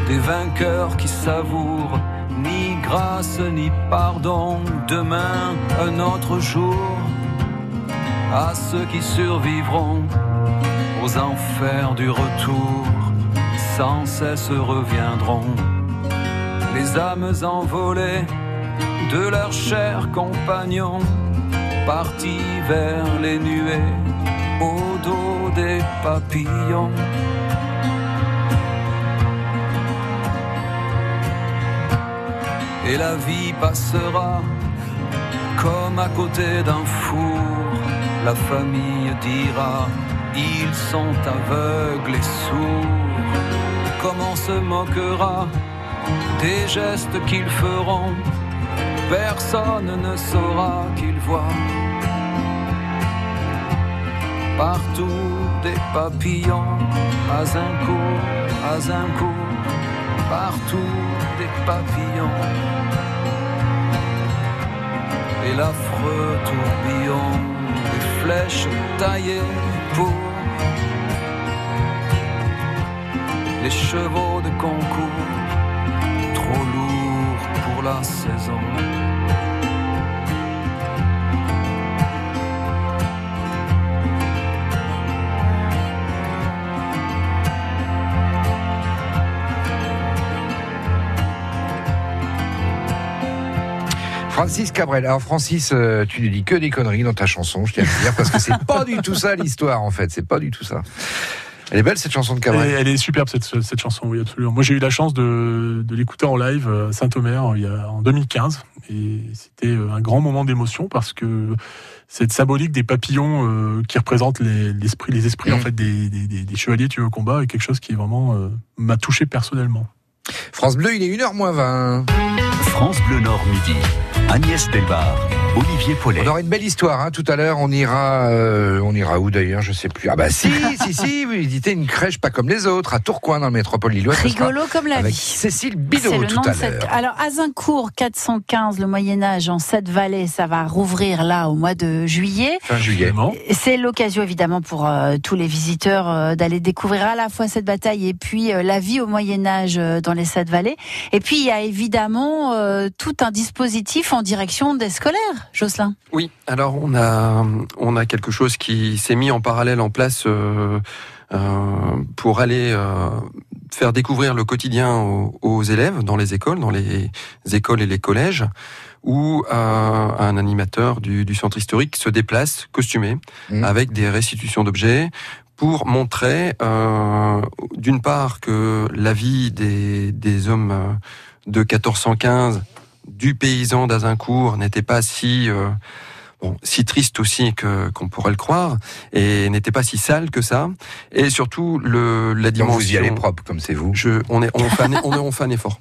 des vainqueurs qui savourent ni grâce ni pardon. Demain, un autre jour, à ceux qui survivront aux enfers du retour, sans cesse reviendront les âmes envolées de leurs chers compagnons, partis vers les nuées au dos des papillons. Et la vie passera comme à côté d'un four. La famille dira, ils sont aveugles et sourds. Comment se moquera des gestes qu'ils feront Personne ne saura qu'ils voient partout des papillons, Azincourt, Azincourt, partout des papillons. Et l'affreux tourbillon des flèches taillées pour les chevaux de concours, trop lourds pour la saison. Francis Cabrel. Alors Francis, euh, tu ne dis que des conneries dans ta chanson, je tiens à te dire, parce que c'est pas du tout ça l'histoire en fait, c'est pas du tout ça. Elle est belle cette chanson de Et Cabrel. elle est superbe cette, cette chanson, oui absolument. Moi j'ai eu la chance de, de l'écouter en live à Saint-Omer il y a, en 2015 et c'était euh, un grand moment d'émotion parce que cette symbolique des papillons euh, qui représentent les, l'esprit, les esprits en fait des, des, des- des chevaliers tués au combat est quelque chose qui vraiment euh, m'a touché personnellement. France Bleu, il est 1h moins 20. France Bleu Nord midi. Agnès Delbar, Olivier Paulet. On aura une belle histoire hein. tout à l'heure. On ira, euh, on ira où d'ailleurs Je sais plus. Ah bah si, si, si. Vous visitez une crèche pas comme les autres à Tourcoing dans le métropole lillois. Ce sera Rigolo comme la avec vie. Cécile Bidot le tout nom à cette. l'heure. Alors, Azincourt 415, le Moyen-Âge en sept vallées, ça va rouvrir là au mois de juillet. Fin juillet. C'est l'occasion évidemment pour euh, tous les visiteurs euh, d'aller découvrir à la fois cette bataille et puis euh, la vie au Moyen Âge euh, dans les sept vallées. Et puis il y a évidemment euh, tout un dispositif en direction des scolaires, Jocelyn. Oui, alors on a, on a quelque chose qui s'est mis en parallèle en place euh, euh, pour aller euh, faire découvrir le quotidien aux, aux élèves dans les écoles, dans les écoles et les collèges, où euh, un animateur du, du centre historique se déplace costumé Mhm. avec des restitutions d'objets pour montrer euh, d'une part que la vie des, des hommes de 1415 du paysan d'Azincourt n'était pas si euh, bon, si triste aussi que qu'on pourrait le croire et n'était pas si sale que ça et surtout le la Donc dimension vous y allez propre comme c'est vous. je, on, est, on, fait un, on, est- on fait un effort.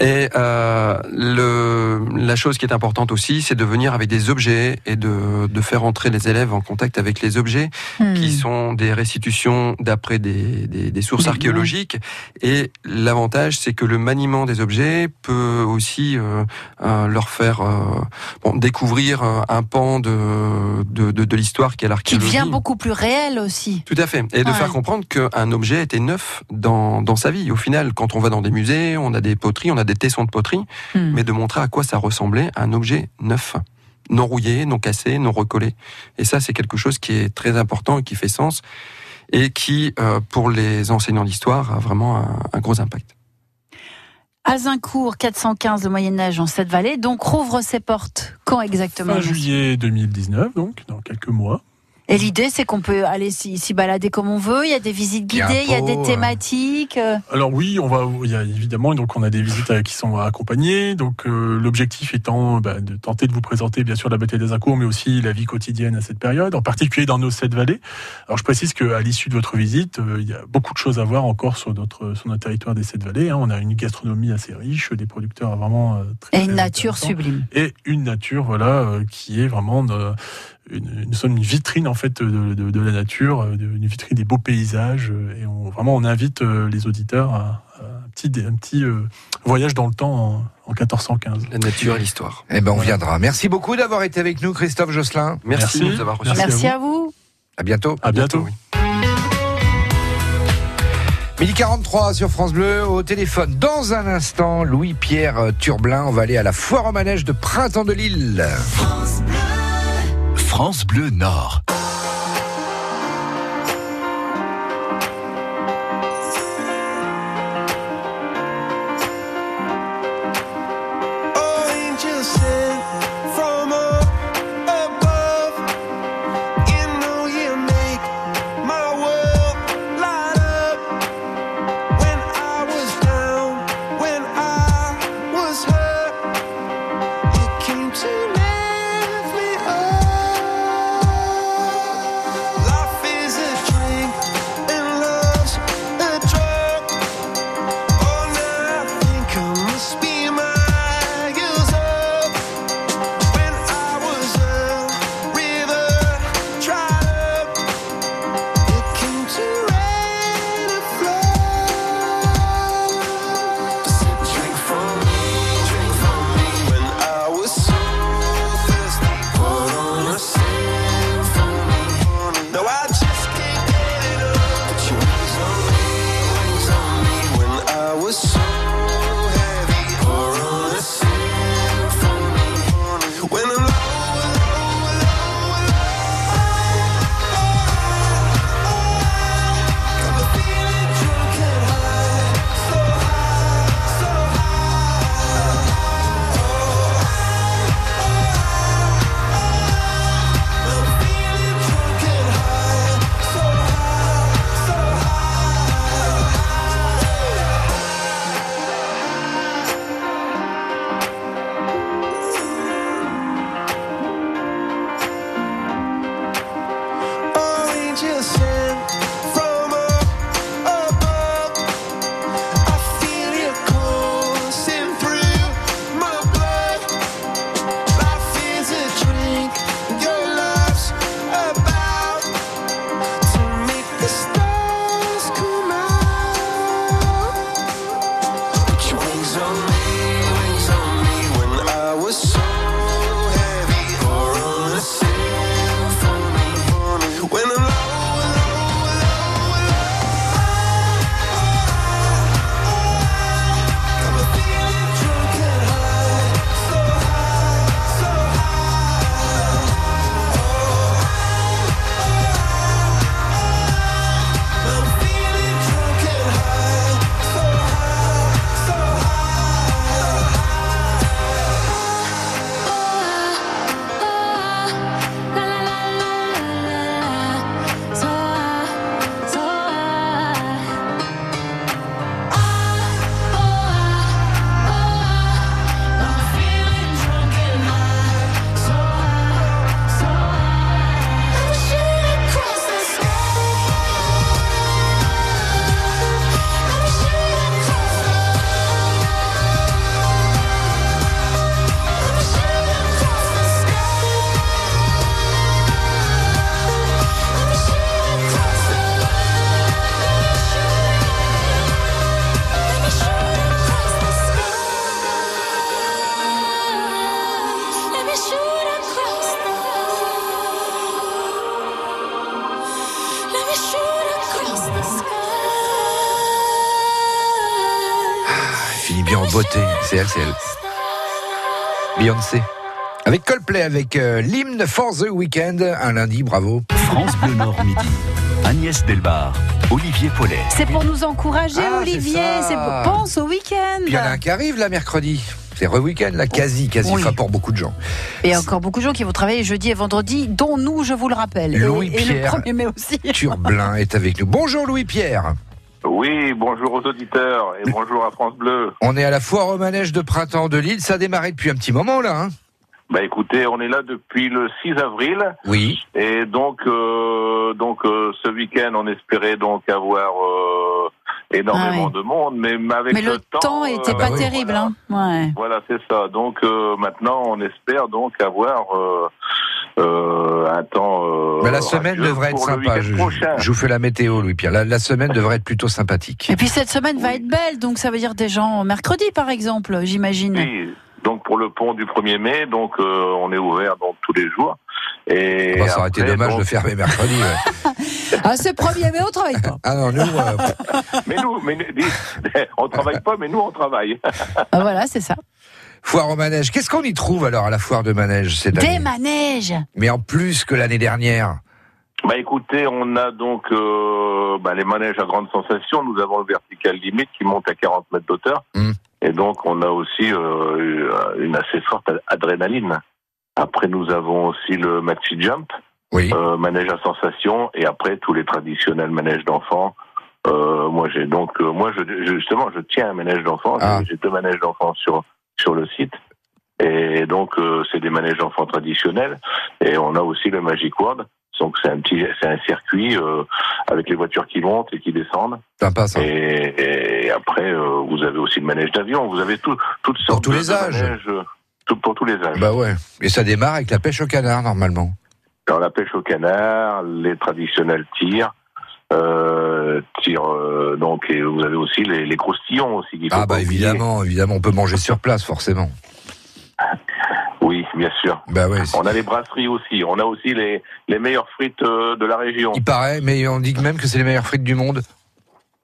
Et euh, le, la chose qui est importante aussi, c'est de venir avec des objets et de, de faire entrer les élèves en contact avec les objets Hmm. qui sont des restitutions d'après des, des, des sources Des- archéologiques. Et l'avantage, c'est que le maniement des objets peut aussi euh, euh, leur faire euh, bon, découvrir euh, un pan de, de, de, de l'histoire qui est Qui l'archéologie. devient beaucoup plus réel aussi. Tout à fait. Et de faire comprendre qu'un objet était neuf dans, dans sa vie. Au final, quand on va dans des musées, on a des poteries, on a des tessons de poterie, Hmm. mais de montrer à quoi ça ressemblait un objet neuf. Non rouillé, non cassé, non recollé. Et ça, c'est quelque chose qui est très important et qui fait sens et qui, euh, pour les enseignants d'histoire, a vraiment un, un gros impact. Azincourt 415, le Moyen Âge en sept vallées, donc rouvre ses portes. Quand exactement Fin juillet 2019, donc dans quelques mois. Et l'idée, c'est qu'on peut aller s'y balader comme on veut. Il y a des visites Il y a un guidées, il y a, des thématiques. euh. Alors oui, on va, il y a évidemment, donc on a des visites euh, qui sont accompagnées. Donc euh, l'objectif étant bah, de tenter de vous présenter bien sûr la bataille d'Azincourt, mais aussi la vie quotidienne à cette période, en particulier dans nos sept vallées. Alors je précise qu'à l'issue de votre visite, euh, il y a beaucoup de choses à voir encore sur notre sur notre territoire des sept vallées. hein. On a une gastronomie assez riche, des producteurs vraiment très Et une nature sublime. et une nature voilà qui est vraiment une, une, sorte- une vitrine en fait de, de- de la nature, euh, une vitrine des beaux paysages euh, et on, vraiment on invite euh, les auditeurs à, à un petit un petit euh, voyage dans le temps en, en 1415. La nature et l'histoire. Eh ben on viendra. Merci beaucoup d'avoir été avec nous, Christophe Josselin. Merci, Merci. de nous avoir reçus. Merci. À vous. À bientôt. À bientôt. oui. Midi 43 sur France Bleu, au téléphone. Dans un instant, Louis-Pierre Turblin, on va aller à la foire au manège de Printemps de Lille. France Bleu Nord. C'est elle, c'est elle. Beyoncé. Avec Coldplay, avec euh, l'hymne For the Weekend, un lundi, bravo. France Bleu Nord Midi. Agnès Delbar, Olivier Paulet. C'est pour nous encourager, Ah, Olivier. c'est pour... Pense au week-end. Il y en a un qui arrive là mercredi. C'est re-week-end, là, quasi, quasi, Oui. enfin pour beaucoup de gens. Et encore beaucoup de gens qui vont travailler jeudi et vendredi, dont nous, je vous le rappelle. Et- Louis et, le Pierre. 1er mai aussi. Turblin est avec nous. Bonjour Louis-Pierre. Oui, bonjour aux auditeurs et bonjour à France Bleu. On est à la foire au manège de printemps de Lille. Ça a démarré depuis un petit moment là. Hein Bah écoutez, on est là depuis le 6 avril oui. et donc euh, donc euh, ce week-end on espérait donc avoir euh, énormément Ah de monde, mais avec Mais le temps était pas bah terrible. Hein. Ouais. Voilà, c'est ça. Donc euh, maintenant on espère donc avoir un temps. euh, Mais la semaine devrait être sympa. Je, vous fais la météo, Louis-Pierre. La, la semaine devrait être plutôt sympathique. Et puis cette semaine va être belle, donc ça veut dire des gens mercredi, par exemple, j'imagine. Oui, donc pour le pont du 1er mai, donc euh, on est ouvert donc tous les jours. Et Bon, ça aurait été dommage donc- de fermer mercredi. ouais. Ah, c'est premier, mais on travaille pas. Ah non, nous, euh, Mais nous, mais, on travaille pas, mais nous on travaille. Ah, voilà, c'est ça. Foire au manège. Qu'est-ce qu'on y trouve alors à la foire de manège cette Des année manèges. Mais en plus que l'année dernière. Bah écoutez, on a donc euh, bah, les manèges à grande sensation. Nous avons le vertical limite qui monte à 40 mètres d'auteur. Mm. Et donc on a aussi euh, une assez forte adrénaline. Après nous avons aussi le maxi jump, Oui. euh, manège à sensation, et après tous les traditionnels manèges d'enfants. Euh, moi j'ai donc euh, moi je, justement je tiens un manège d'enfants. J'ai- Ah. J'ai deux manèges d'enfants sur sur le site. Et donc euh, c'est des manèges d'enfants traditionnels. Et on a aussi le Magic World. Donc c'est un petit, c'est un circuit euh, avec les voitures qui montent et qui descendent. Sympa ça. Et, et après euh, vous avez aussi le manège d'avion. Vous avez tout, toutes sortes tous de- les âges. manèges, tout- pour tous les âges. Bah ouais. Et ça démarre avec la pêche au canard normalement. Alors la pêche au canard, les traditionnels tirs. Euh, euh, donc et vous avez aussi les, les croustillons aussi. Ah bah oublier. évidemment, évidemment, on peut manger sur place forcément. Oui, bien sûr. Bah ouais. On a les brasseries aussi. On a aussi les, les meilleures frites euh, de la région. Il paraît, mais on dit même que c'est les meilleures frites du monde.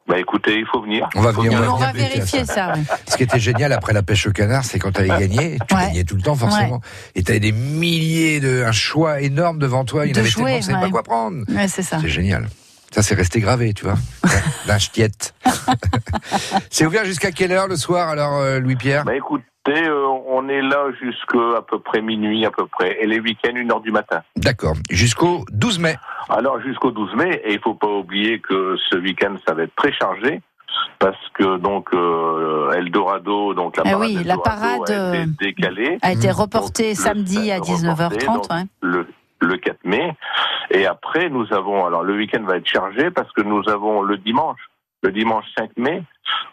Bah écoutez, il faut venir. On va venir, On, on va venir vérifier ça. ouais. Ce qui était génial après la pêche au canard, c'est quand tu avais gagné, tu Ouais. gagnais tout le temps forcément, et tu avais des milliers de, un choix énorme devant toi, il y en De avait tellement, pas quoi prendre. Ouais, c'est ça. C'est génial. Ça, c'est resté gravé, tu vois. D'un ch'tiette. c'est ouvert jusqu'à quelle heure le soir, alors, euh, Louis-Pierre? Bah écoutez, euh, on est là jusqu'à à peu près minuit à peu près, et les week-ends une heure du matin. D'accord. Jusqu'au 12 mai. Alors jusqu'au 12 mai, et il faut pas oublier que ce week-end ça va être très chargé. Parce que donc euh, Eldorado, donc la Ah parade oui, la Eldorado parade, a été euh, décalée. A été Donc, reporté le- samedi à reporté, 19h30. donc, ouais. le, le 4 mai. Et après, nous avons, alors le week-end va être chargé parce que nous avons le dimanche, le dimanche 5 mai,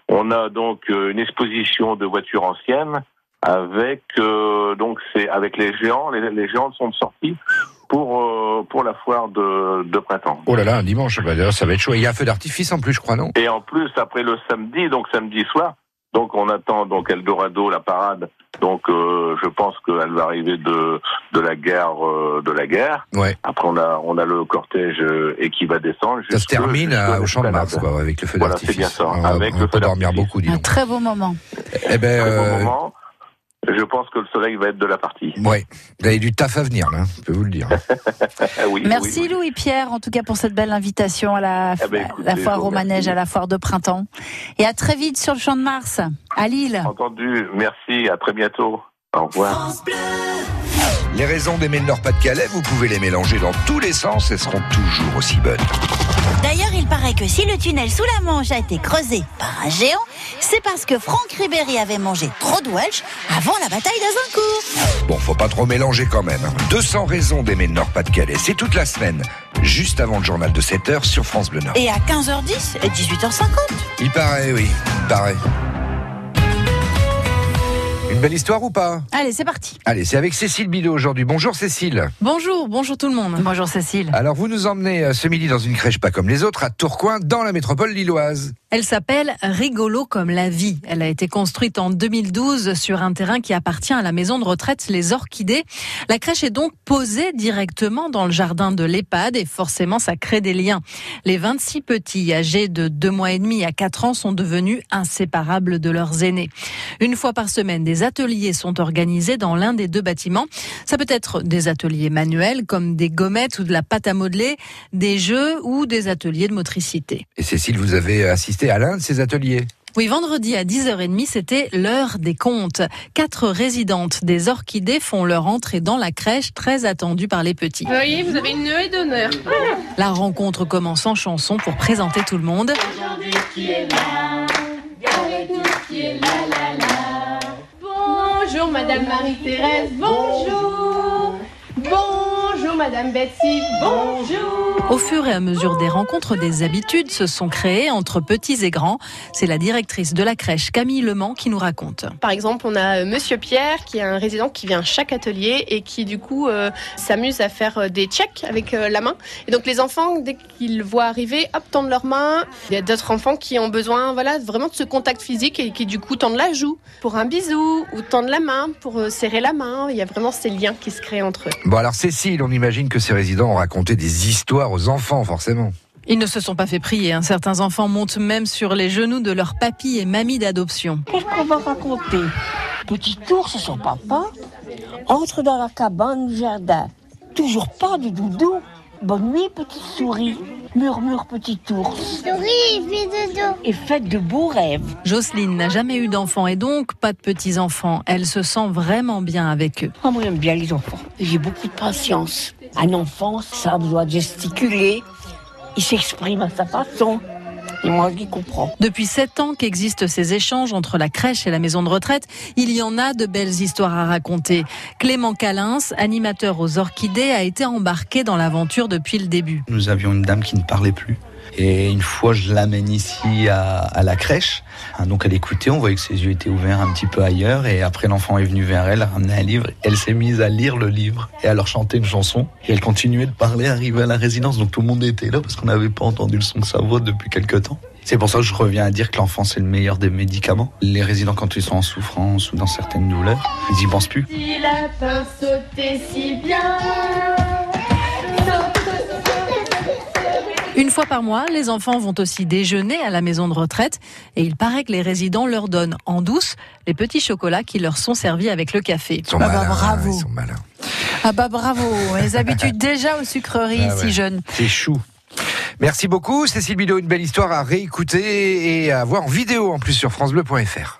on a donc euh, une exposition de voitures anciennes avec euh, donc c'est avec les géants. Les, les géants sont sortis pour euh, pour la foire de, de printemps. Oh là là, un dimanche, bah, d'ailleurs, ça va être chaud. Il y a un feu d'artifice en plus, je crois, non? Et en plus, après le samedi, donc samedi soir, donc on attend donc Eldorado, la parade. Donc euh, je pense qu'elle va arriver de de la gare euh, de la gare. Ouais. Après on a on a le cortège euh, et qui va descendre. Ça se termine jusque à- au Champ de Mars, quoi, avec le feu Voilà, d'artifice. c'est bien ça. On avec on le pas feu dormir beaucoup, dis Un très beau moment. Eh ben, Très beau euh, moment. Je pense que le soleil va être de la partie. ouais. Vous avez du taf à venir, là, je peux vous le dire. Oui, Merci oui, oui. Louis-Pierre, en tout cas pour cette belle invitation à la, Eh ben, écoutez, la foire au manège, à la foire de printemps. Et à très vite sur le Champ de Mars, à Lille. Entendu. Merci. À très bientôt. Au revoir. Les raisons d'aimer le Nord-Pas-de-Calais, vous pouvez les mélanger dans tous les sens, elles seront toujours aussi bonnes. D'ailleurs, il paraît que si le tunnel sous la Manche a été creusé par un géant, c'est parce que Franck Ribéry avait mangé trop de Welsh avant la bataille d'Azincourt. Bon, faut pas trop mélanger quand même. 200 raisons d'aimer le Nord-Pas-de-Calais, c'est toute la semaine, juste avant le journal de 7h sur France Bleu Nord. Et à 15h10 et 18h50. Il paraît, oui, il paraît. Belle histoire ou pas Allez, c'est parti. Allez, c'est avec Cécile Bidot aujourd'hui. Bonjour Cécile. Bonjour, bonjour tout le monde. Bonjour Cécile. Alors vous nous emmenez euh, ce midi dans une crèche pas comme les autres à Tourcoing dans la métropole lilloise. Elle s'appelle Rigolo comme la vie. Elle a été construite en 2012 sur un terrain qui appartient à la maison de retraite Les Orchidées. La crèche est donc posée directement dans le jardin de l'EHPAD et forcément ça crée des liens. Les 26 petits âgés de 2 mois et demi à 4 ans sont devenus inséparables de leurs aînés. Une fois par semaine, des ateliers sont organisés dans l'un des deux bâtiments. Ça peut être des ateliers manuels comme des gommettes ou de la pâte à modeler, des jeux ou des ateliers de motricité. Et Cécile, vous avez assisté à l'un de ces ateliers? Oui, vendredi à 10h30, c'était l'heure des comptes. Quatre résidentes des orchidées font leur entrée dans la crèche très attendue par les petits. Voyez, vous avez une nuée d'honneur. La rencontre commence en chanson pour présenter tout le monde. Aujourd'hui qui est là, qui est là, là, là. Bonjour Madame Marie-Thérèse, bonjour. Bonjour Madame Betsy, bonjour. Au fur et à mesure des rencontres, des habitudes se sont créées entre petits et grands. C'est la directrice de la crèche, Camille Lemans, qui nous raconte. Par exemple, on a euh, Monsieur Pierre, qui est un résident qui vient à chaque atelier et qui du coup euh, s'amuse à faire euh, des checks avec euh, la main. Et donc les enfants, dès qu'ils le voient arriver, hop, tendent leurs mains. Il y a d'autres enfants qui ont besoin, voilà, vraiment de ce contact physique et qui du coup tendent la joue pour un bisou ou tendent la main pour serrer la main. Il y a vraiment ces liens qui se créent entre eux. Bon alors Cécile, on imagine que ces résidents ont raconté des histoires aux enfants forcément. Ils ne se sont pas fait prier. hein. Certains enfants montent même sur les genoux de leur papy et mamie d'adoption. Qu'est-ce qu'on va raconter? Petit ours, son papa, entre dans la cabane du jardin. Toujours pas de doudou. Bonne nuit, petite souris. Murmure, petit ours. Souris, fais dodo. Et faites de beaux rêves. Jocelyne n'a jamais eu d'enfants et donc pas de petits-enfants. Elle se sent vraiment bien avec eux. Ah, moi, j'aime bien les enfants. J'ai beaucoup de patience. Un enfant, ça a besoin de gesticuler. Il s'exprime à sa façon. Et moi, je les comprends. Depuis sept ans qu'existent ces échanges entre la crèche et la maison de retraite, il y en a de belles histoires à raconter. Clément Calins, animateur aux orchidées, a été embarqué dans l'aventure depuis le début. Nous avions une dame qui ne parlait plus. Et une fois, je l'amène ici à, la crèche. Hein, Donc elle écoutait, on voyait que ses yeux étaient ouverts un petit peu ailleurs. Et après, l'enfant est venu vers elle, a ramené un livre. Elle s'est mise à lire le livre et à leur chanter une chanson. Et elle continuait de parler, arrivée à la résidence. Donc tout le monde était là parce qu'on n'avait pas entendu le son de sa voix depuis quelque temps. C'est pour ça que je reviens à dire que l'enfant, c'est le meilleur des médicaments. Les résidents, quand ils sont en souffrance ou dans certaines douleurs, ils y pensent plus. Si lapin sautait si bien. Une fois par mois, les enfants vont aussi déjeuner à la maison de retraite et il paraît que les résidents leur donnent en douce les petits chocolats qui leur sont servis avec le café. Ils sont malins, ils sont malins. Ah bah bravo, les habitudes déjà aux sucreries Ah ouais. si jeunes. C'est chou. Merci beaucoup Cécile Bidot, une belle histoire à réécouter et à voir en vidéo en plus sur francebleu.fr.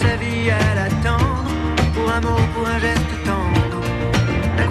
Sa vie à l'attendre Pour un mot, pour un geste tendre. La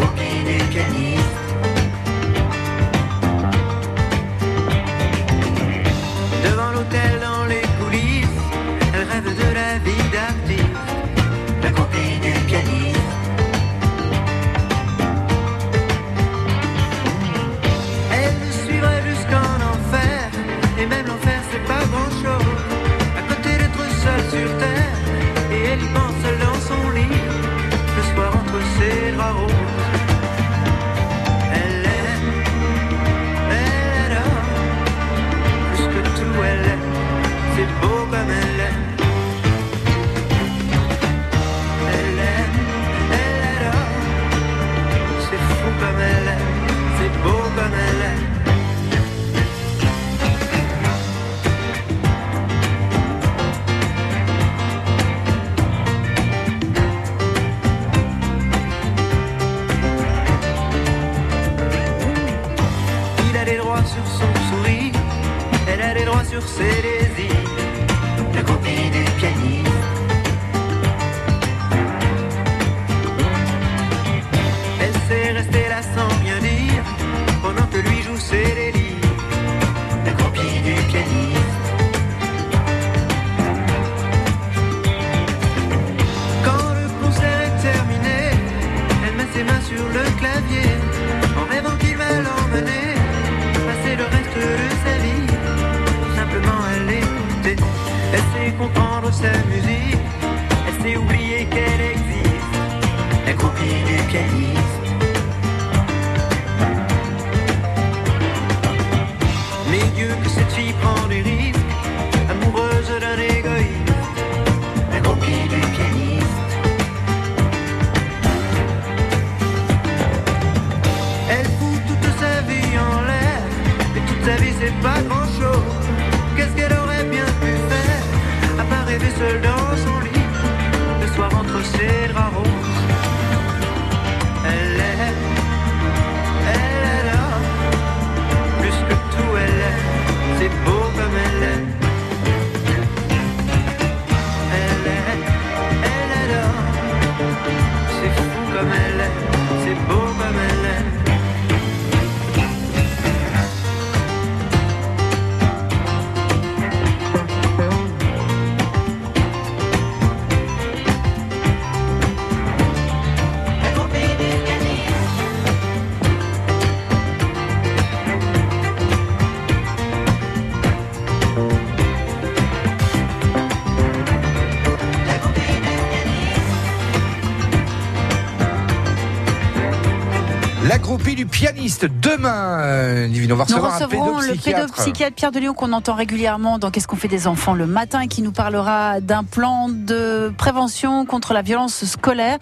du pianiste demain. Euh, On va recevoir Nous recevrons le pédopsychiatre Pierre de Lyon qu'on entend régulièrement dans Qu'est-ce qu'on fait des enfants le matin qui nous parlera d'un plan de prévention contre la violence scolaire.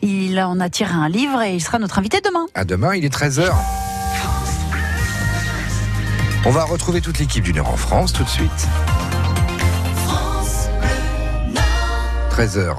Il en a tiré un livre et il sera notre invité demain. À demain, il est 13h. On va retrouver toute l'équipe du Nord en France tout de suite. 13h.